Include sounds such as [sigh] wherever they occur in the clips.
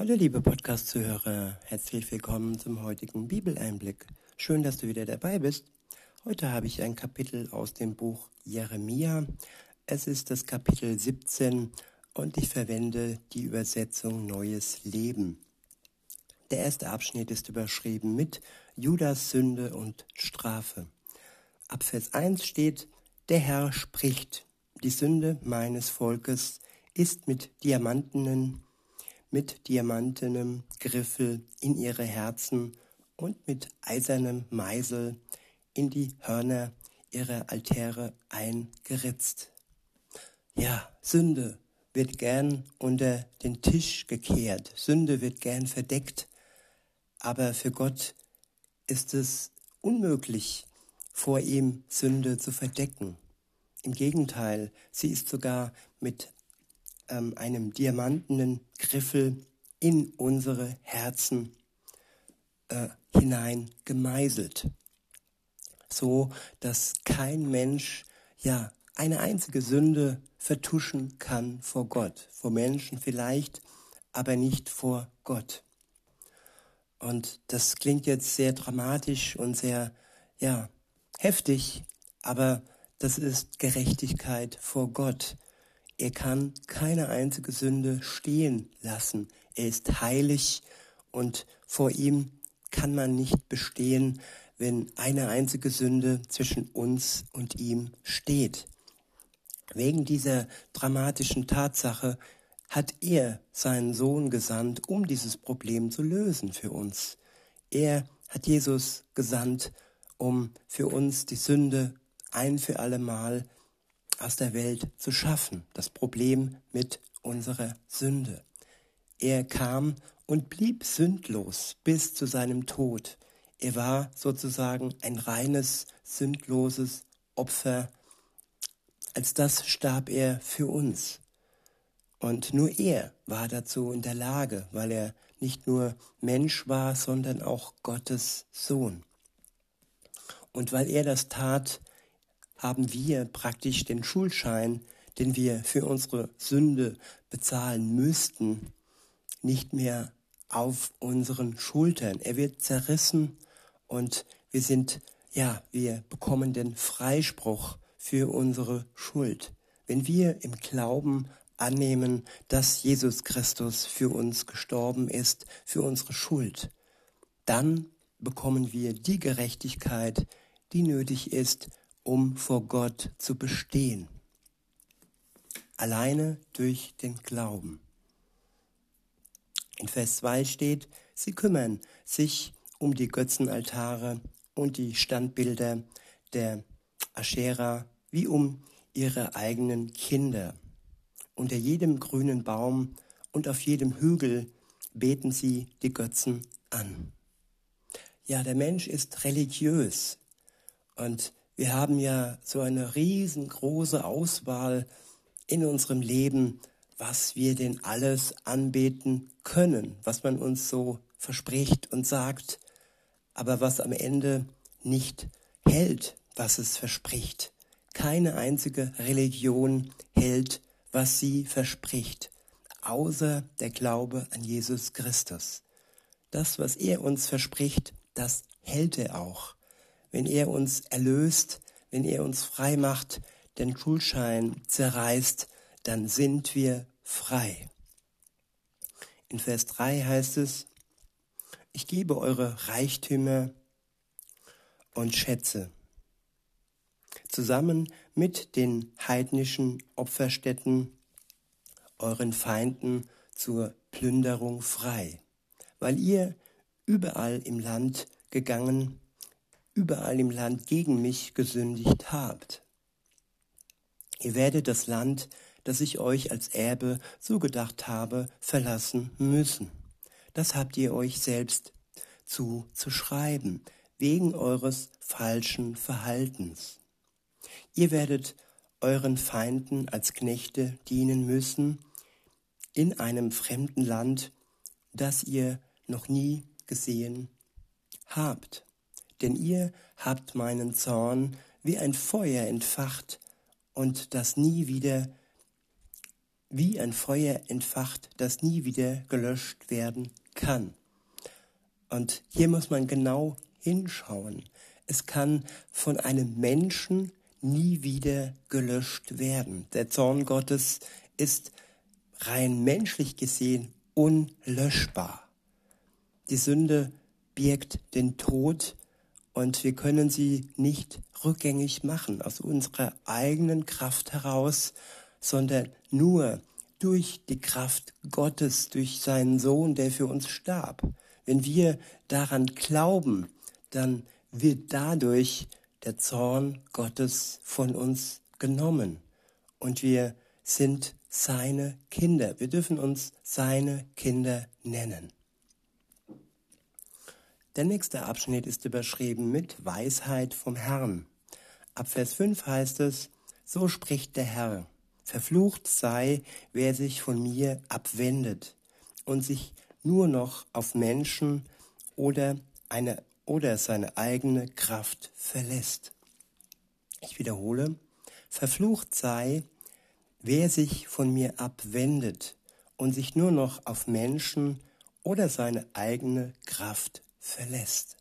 Hallo liebe Podcast-Zuhörer, herzlich willkommen zum heutigen Bibeleinblick. Schön, dass du wieder dabei bist. Heute habe ich ein Kapitel aus dem Buch Jeremia. Es ist das Kapitel 17 und ich verwende die Übersetzung Neues Leben. Der erste Abschnitt ist überschrieben mit Judas Sünde und Strafe. Ab Vers 1 steht, der Herr spricht, die Sünde meines Volkes ist mit diamantenen, mit diamantenem Griffel in ihre Herzen und mit eisernem Meisel in die Hörner ihrer Altäre eingeritzt. Ja, Sünde wird gern unter den Tisch gekehrt, Sünde wird gern verdeckt, aber für Gott ist es unmöglich, vor ihm Sünde zu verdecken. Im Gegenteil, sie ist sogar mit ähm, einem diamantenen Griffel in unsere Herzen äh, hinein gemeißelt, so dass kein Mensch ja eine einzige Sünde vertuschen kann vor Gott, vor Menschen vielleicht, aber nicht vor Gott. Und das klingt jetzt sehr dramatisch und sehr, ja, heftig, aber das ist Gerechtigkeit vor Gott. Er kann keine einzige Sünde stehen lassen. Er ist heilig und vor ihm kann man nicht bestehen, wenn eine einzige Sünde zwischen uns und ihm steht. Wegen dieser dramatischen Tatsache hat er seinen Sohn gesandt, um dieses Problem zu lösen für uns. Er hat Jesus gesandt, um für uns die Sünde ein für allemal aus der Welt zu schaffen, das Problem mit unserer Sünde. Er kam und blieb sündlos bis zu seinem Tod. Er war sozusagen ein reines, sündloses Opfer. Als das starb er für uns. Und nur er war dazu in der Lage, weil er nicht nur Mensch war, sondern auch Gottes Sohn. Und weil er das tat, haben wir praktisch den Schuldschein, den wir für unsere Sünde bezahlen müssten, nicht mehr auf unseren Schultern. Er wird zerrissen und wir sind, ja, wir bekommen den Freispruch für unsere Schuld. Wenn wir im Glauben annehmen, dass Jesus Christus für uns gestorben ist, für unsere Schuld, dann bekommen wir die Gerechtigkeit, die nötig ist, um vor Gott zu bestehen. Alleine durch den Glauben. In Vers 2 steht, sie kümmern sich um die Götzenaltare und die Standbilder der Aschera wie um ihre eigenen Kinder. Unter jedem grünen Baum und auf jedem Hügel beten sie die Götzen an. Ja, der Mensch ist religiös und wir haben ja so eine riesengroße Auswahl in unserem Leben, was wir denn alles anbeten können, was man uns so verspricht und sagt, aber was am Ende nicht hält, was es verspricht. Keine einzige Religion hält, was sie verspricht, außer der Glaube an Jesus Christus. Das, was er uns verspricht, das hält er auch. Wenn er uns erlöst, wenn er uns frei macht, den Schuldschein zerreißt, dann sind wir frei. In Vers 3 heißt es, ich gebe eure Reichtümer und Schätze zusammen mit den heidnischen Opferstätten euren Feinden zur Plünderung frei, weil ihr überall im Land gegangen, überall im Land gegen mich gesündigt habt. Ihr werdet das Land, das ich euch als Erbe zugedacht habe, verlassen müssen. Das habt ihr euch selbst zu, zu schreiben, wegen eures falschen Verhaltens. Ihr werdet euren Feinden als Knechte dienen müssen in einem fremden Land, das ihr noch nie gesehen habt. Denn ihr habt meinen Zorn wie ein Feuer entfacht und das nie wieder wie ein Feuer entfacht, das nie wieder gelöscht werden kann. Und hier muss man genau hinschauen. Es kann von einem Menschen nie wieder gelöscht werden. Der Zorn Gottes ist rein menschlich gesehen unlöschbar. Die Sünde birgt den Tod und wir können sie nicht rückgängig machen aus unserer eigenen Kraft heraus, sondern nur durch die Kraft Gottes, durch seinen Sohn, der für uns starb. Wenn wir daran glauben, dann wird dadurch der Zorn Gottes von uns genommen und wir sind seine Kinder. Wir dürfen uns seine Kinder nennen. Der nächste Abschnitt ist überschrieben mit Weisheit vom Herrn. Ab Vers 5 heißt es, so spricht der Herr, verflucht sei, wer sich von mir abwendet und sich nur noch auf Menschen oder, eine, oder seine eigene Kraft verlässt. Ich wiederhole, verflucht sei, wer sich von mir abwendet und sich nur noch auf Menschen oder seine eigene Kraft verlässt.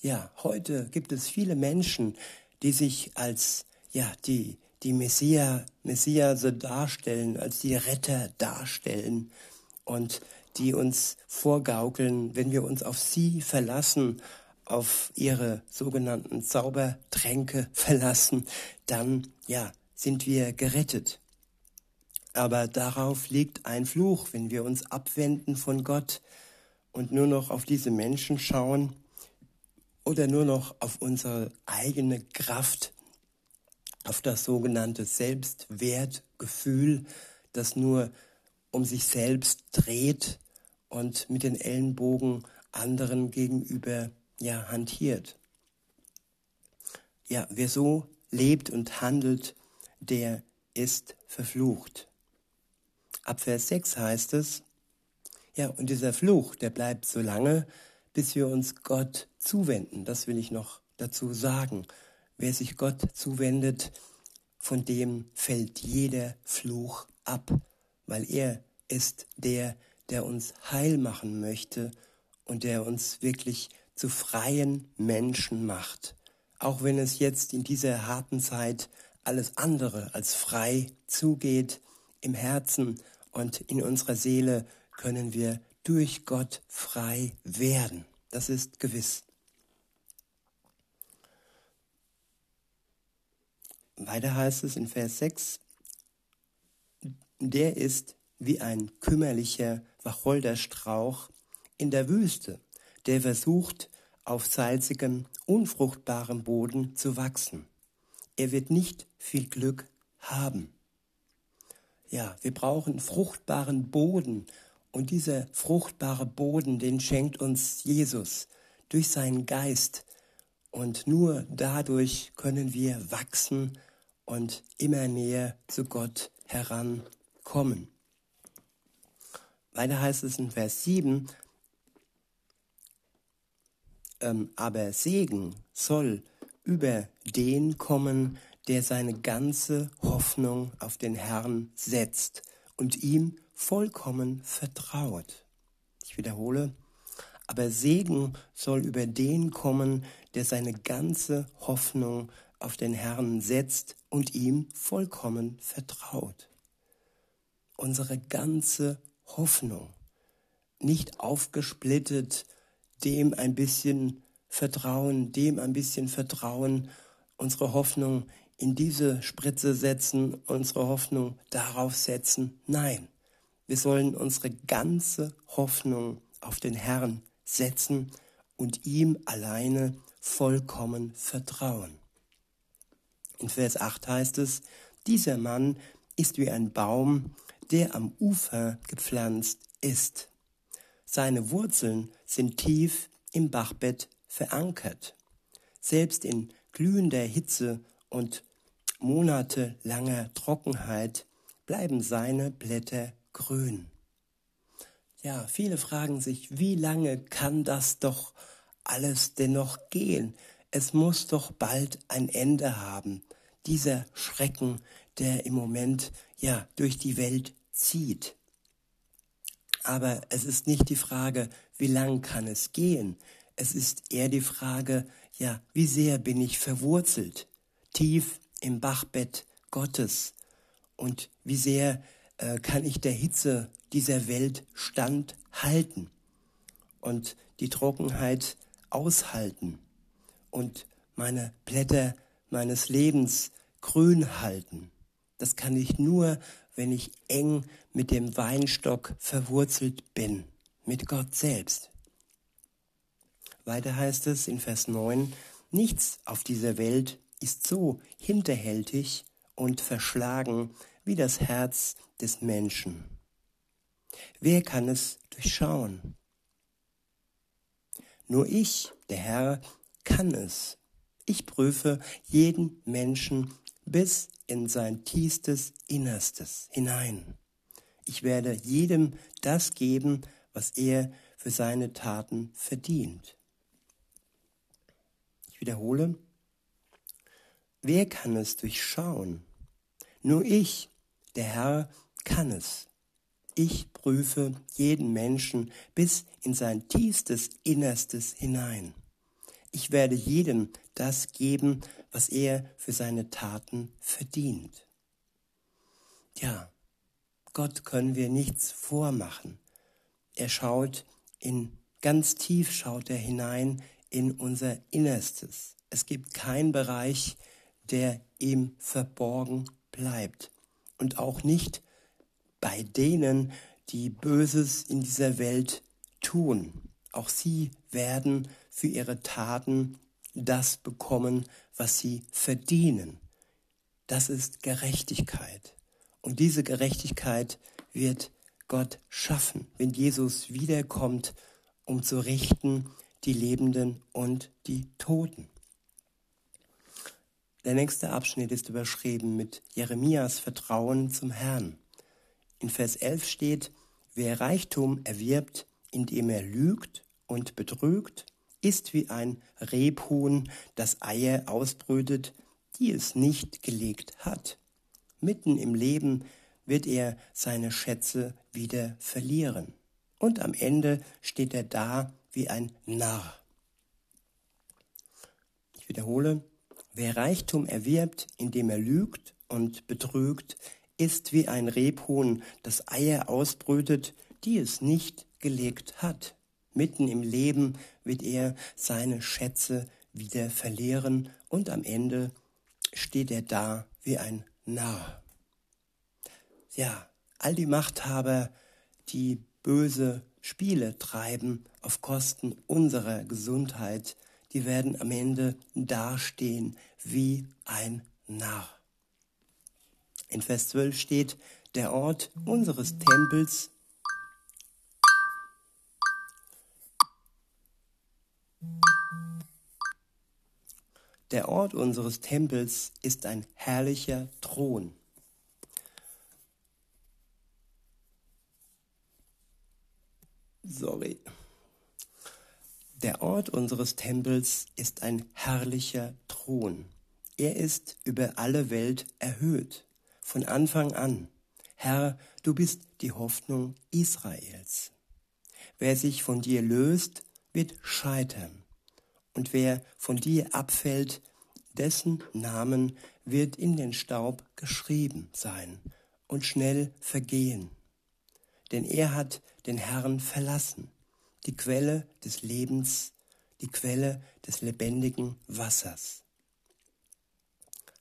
Ja, heute gibt es viele Menschen, die sich als ja, die die Messia, Messiase darstellen, als die Retter darstellen und die uns vorgaukeln, wenn wir uns auf sie verlassen, auf ihre sogenannten Zaubertränke [laughs] verlassen, dann ja, sind wir gerettet. Aber darauf liegt ein Fluch, wenn wir uns abwenden von Gott, und nur noch auf diese Menschen schauen oder nur noch auf unsere eigene Kraft, auf das sogenannte Selbstwertgefühl, das nur um sich selbst dreht und mit den Ellenbogen anderen gegenüber ja hantiert. Ja, wer so lebt und handelt, der ist verflucht. Ab Vers 6 heißt es, ja, und dieser Fluch, der bleibt so lange, bis wir uns Gott zuwenden. Das will ich noch dazu sagen. Wer sich Gott zuwendet, von dem fällt jeder Fluch ab, weil er ist der, der uns heil machen möchte und der uns wirklich zu freien Menschen macht. Auch wenn es jetzt in dieser harten Zeit alles andere als frei zugeht, im Herzen und in unserer Seele können wir durch Gott frei werden. Das ist gewiss. Weiter heißt es in Vers 6, der ist wie ein kümmerlicher Wacholderstrauch in der Wüste, der versucht, auf salzigem, unfruchtbarem Boden zu wachsen. Er wird nicht viel Glück haben. Ja, wir brauchen fruchtbaren Boden, und dieser fruchtbare Boden, den schenkt uns Jesus durch seinen Geist. Und nur dadurch können wir wachsen und immer näher zu Gott herankommen. Weiter heißt es in Vers 7, ähm, aber Segen soll über den kommen, der seine ganze Hoffnung auf den Herrn setzt und ihm vollkommen vertraut. Ich wiederhole, aber Segen soll über den kommen, der seine ganze Hoffnung auf den Herrn setzt und ihm vollkommen vertraut. Unsere ganze Hoffnung, nicht aufgesplittet, dem ein bisschen Vertrauen, dem ein bisschen Vertrauen, unsere Hoffnung in diese Spritze setzen, unsere Hoffnung darauf setzen. Nein, wir sollen unsere ganze Hoffnung auf den Herrn setzen und ihm alleine vollkommen vertrauen. In Vers 8 heißt es, dieser Mann ist wie ein Baum, der am Ufer gepflanzt ist. Seine Wurzeln sind tief im Bachbett verankert. Selbst in glühender Hitze und monatelanger Trockenheit bleiben seine Blätter grün. Ja, viele fragen sich, wie lange kann das doch alles dennoch gehen? Es muss doch bald ein Ende haben. Dieser Schrecken, der im Moment ja durch die Welt zieht. Aber es ist nicht die Frage, wie lang kann es gehen. Es ist eher die Frage, ja, wie sehr bin ich verwurzelt, tief im Bachbett Gottes und wie sehr äh, kann ich der Hitze dieser Welt standhalten und die Trockenheit aushalten und meine Blätter meines Lebens grün halten. Das kann ich nur, wenn ich eng mit dem Weinstock verwurzelt bin, mit Gott selbst. Weiter heißt es in Vers 9, nichts auf dieser Welt ist so hinterhältig und verschlagen wie das Herz des Menschen. Wer kann es durchschauen? Nur ich, der Herr, kann es. Ich prüfe jeden Menschen bis in sein tiefstes Innerstes hinein. Ich werde jedem das geben, was er für seine Taten verdient. Ich wiederhole, wer kann es durchschauen? Nur ich, der Herr, kann es. Ich prüfe jeden Menschen bis in sein tiefstes Innerstes hinein. Ich werde jedem das geben, was er für seine Taten verdient. Ja, Gott können wir nichts vormachen. Er schaut in ganz tief schaut er hinein in unser Innerstes. Es gibt keinen Bereich, der ihm verborgen bleibt. Und auch nicht bei denen, die Böses in dieser Welt tun. Auch sie werden für ihre Taten das bekommen, was sie verdienen. Das ist Gerechtigkeit. Und diese Gerechtigkeit wird Gott schaffen, wenn Jesus wiederkommt, um zu richten die Lebenden und die Toten. Der nächste Abschnitt ist überschrieben mit Jeremias Vertrauen zum Herrn. In Vers 11 steht, wer Reichtum erwirbt, indem er lügt und betrügt, ist wie ein Rebhuhn, das Eier ausbrütet, die es nicht gelegt hat. Mitten im Leben wird er seine Schätze wieder verlieren. Und am Ende steht er da wie ein Narr. Ich wiederhole, wer Reichtum erwirbt, indem er lügt und betrügt, ist wie ein Rebhuhn, das Eier ausbrütet, die es nicht gelegt hat. Mitten im Leben wird er seine Schätze wieder verlieren und am Ende steht er da wie ein Narr. Ja, all die Machthaber, die böse Spiele treiben auf Kosten unserer Gesundheit, die werden am Ende dastehen wie ein Narr. In Vers 12 steht, der Ort unseres Tempels Der Ort unseres Tempels ist ein herrlicher Thron. Sorry. Der Ort unseres Tempels ist ein herrlicher Thron. Er ist über alle Welt erhöht, von Anfang an. Herr, du bist die Hoffnung Israels. Wer sich von dir löst, wird scheitern und wer von dir abfällt, dessen Namen wird in den Staub geschrieben sein und schnell vergehen. Denn er hat den Herrn verlassen, die Quelle des Lebens, die Quelle des lebendigen Wassers.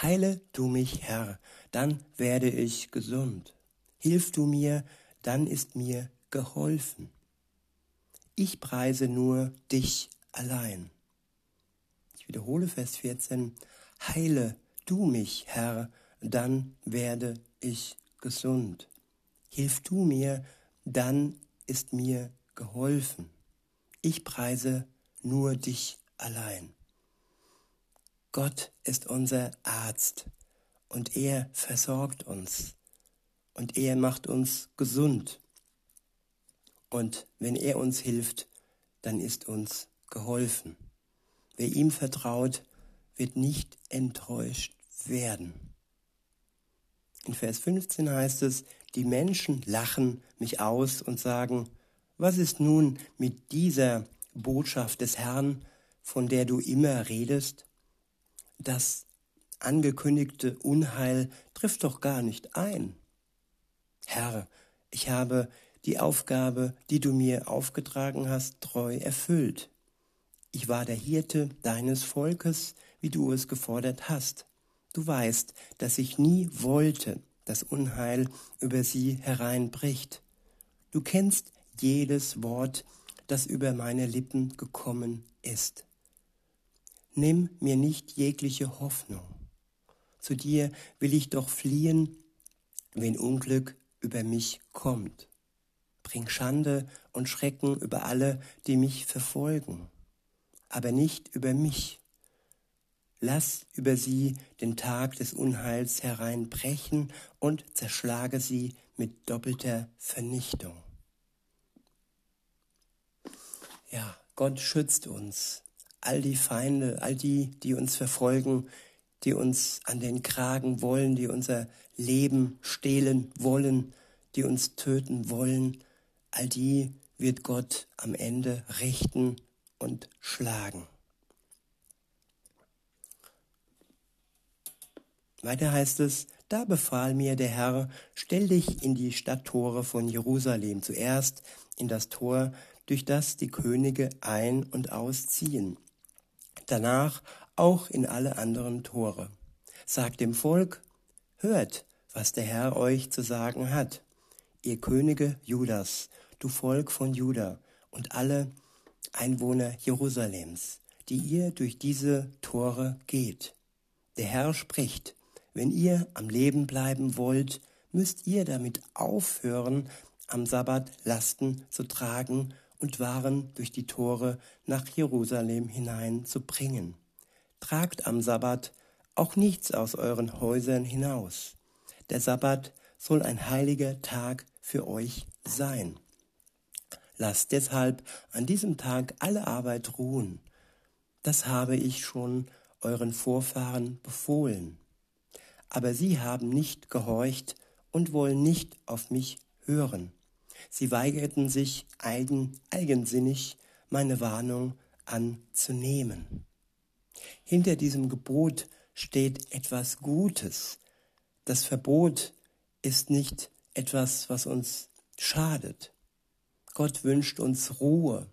Heile du mich, Herr, dann werde ich gesund. Hilf du mir, dann ist mir geholfen. Ich preise nur dich allein wiederhole Vers 14, heile du mich, Herr, dann werde ich gesund. Hilf du mir, dann ist mir geholfen. Ich preise nur dich allein. Gott ist unser Arzt und er versorgt uns und er macht uns gesund. Und wenn er uns hilft, dann ist uns geholfen. Wer ihm vertraut, wird nicht enttäuscht werden. In Vers 15 heißt es, die Menschen lachen mich aus und sagen, was ist nun mit dieser Botschaft des Herrn, von der du immer redest? Das angekündigte Unheil trifft doch gar nicht ein. Herr, ich habe die Aufgabe, die du mir aufgetragen hast, treu erfüllt. Ich war der Hirte deines Volkes, wie du es gefordert hast. Du weißt, dass ich nie wollte, dass Unheil über sie hereinbricht. Du kennst jedes Wort, das über meine Lippen gekommen ist. Nimm mir nicht jegliche Hoffnung. Zu dir will ich doch fliehen, wenn Unglück über mich kommt. Bring Schande und Schrecken über alle, die mich verfolgen, aber nicht über mich. Lass über sie den Tag des Unheils hereinbrechen und zerschlage sie mit doppelter Vernichtung. Ja, Gott schützt uns. All die Feinde, all die, die uns verfolgen, die uns an den Kragen wollen, die unser Leben stehlen wollen, die uns töten wollen, all die wird Gott am Ende richten und schlagen. Weiter heißt es, da befahl mir der Herr, stell dich in die Stadttore von Jerusalem, zuerst in das Tor, durch das die Könige ein- und ausziehen, danach auch in alle anderen Tore. Sagt dem Volk, hört, was der Herr euch zu sagen hat, ihr Könige Judas, du Volk von Juda und alle Einwohner Jerusalems, die ihr durch diese Tore geht. Der Herr spricht, wenn ihr am Leben bleiben wollt, müsst ihr damit aufhören, am Sabbat Lasten zu tragen und Waren durch die Tore nach Jerusalem hinein zu bringen. Tragt am Sabbat auch nichts aus euren Häusern hinaus. Der Sabbat soll ein heiliger Tag für euch sein. Lasst deshalb an diesem Tag alle Arbeit ruhen. Das habe ich schon euren Vorfahren befohlen. Aber sie haben nicht gehorcht und wollen nicht auf mich hören. Sie weigerten sich eigen, eigensinnig meine Warnung anzunehmen. Hinter diesem Gebot steht etwas Gutes. Das Verbot ist nicht etwas, was uns schadet. Gott wünscht uns Ruhe,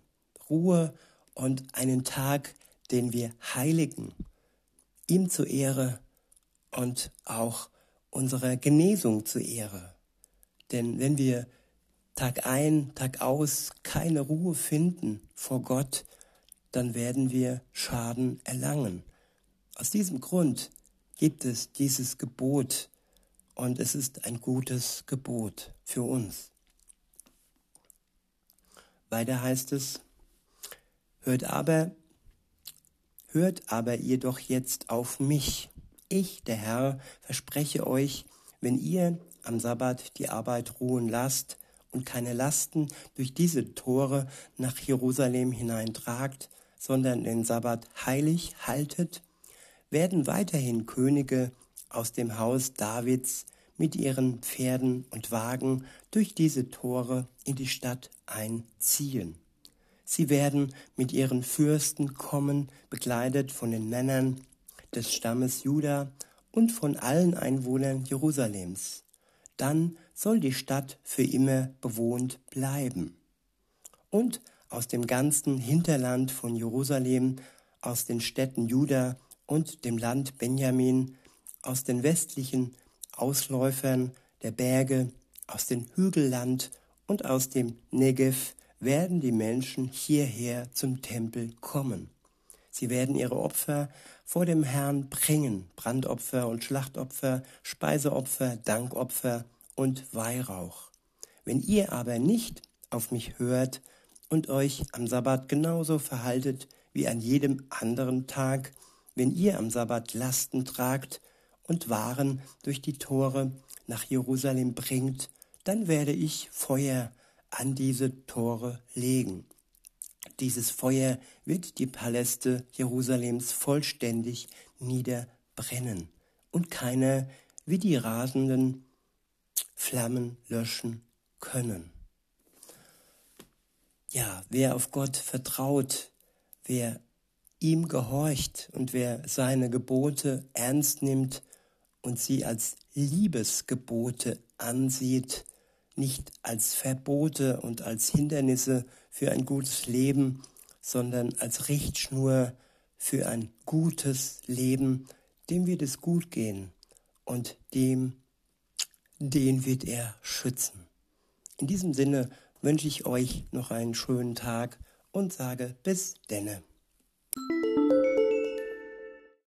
Ruhe und einen Tag, den wir heiligen, ihm zur Ehre und auch unserer Genesung zur Ehre. Denn wenn wir Tag ein, Tag aus keine Ruhe finden vor Gott, dann werden wir Schaden erlangen. Aus diesem Grund gibt es dieses Gebot und es ist ein gutes Gebot für uns. Weiter heißt es, hört aber, hört aber ihr doch jetzt auf mich. Ich, der Herr, verspreche euch, wenn ihr am Sabbat die Arbeit ruhen lasst und keine Lasten durch diese Tore nach Jerusalem hineintragt, sondern den Sabbat heilig haltet, werden weiterhin Könige aus dem Haus Davids mit ihren Pferden und Wagen durch diese Tore in die Stadt einziehen. Sie werden mit ihren Fürsten kommen, begleitet von den Männern des Stammes Juda und von allen Einwohnern Jerusalems. Dann soll die Stadt für immer bewohnt bleiben. Und aus dem ganzen Hinterland von Jerusalem, aus den Städten Juda und dem Land Benjamin, aus den westlichen Ausläufern der Berge, aus dem Hügelland und aus dem Negev werden die Menschen hierher zum Tempel kommen. Sie werden ihre Opfer vor dem Herrn bringen, Brandopfer und Schlachtopfer, Speiseopfer, Dankopfer und Weihrauch. Wenn ihr aber nicht auf mich hört und euch am Sabbat genauso verhaltet wie an jedem anderen Tag, wenn ihr am Sabbat Lasten tragt und Waren durch die Tore nach Jerusalem bringt, dann werde ich Feuer an diese Tore legen. Dieses Feuer wird die Paläste Jerusalems vollständig niederbrennen, und keiner wie die rasenden Flammen löschen können. Ja, wer auf Gott vertraut, wer ihm gehorcht und wer seine Gebote ernst nimmt und sie als Liebesgebote ansieht, nicht als Verbote und als Hindernisse für ein gutes Leben, sondern als Richtschnur für ein gutes Leben, dem wird es gut gehen und dem, den wird er schützen. In diesem Sinne wünsche ich euch noch einen schönen Tag und sage bis denne.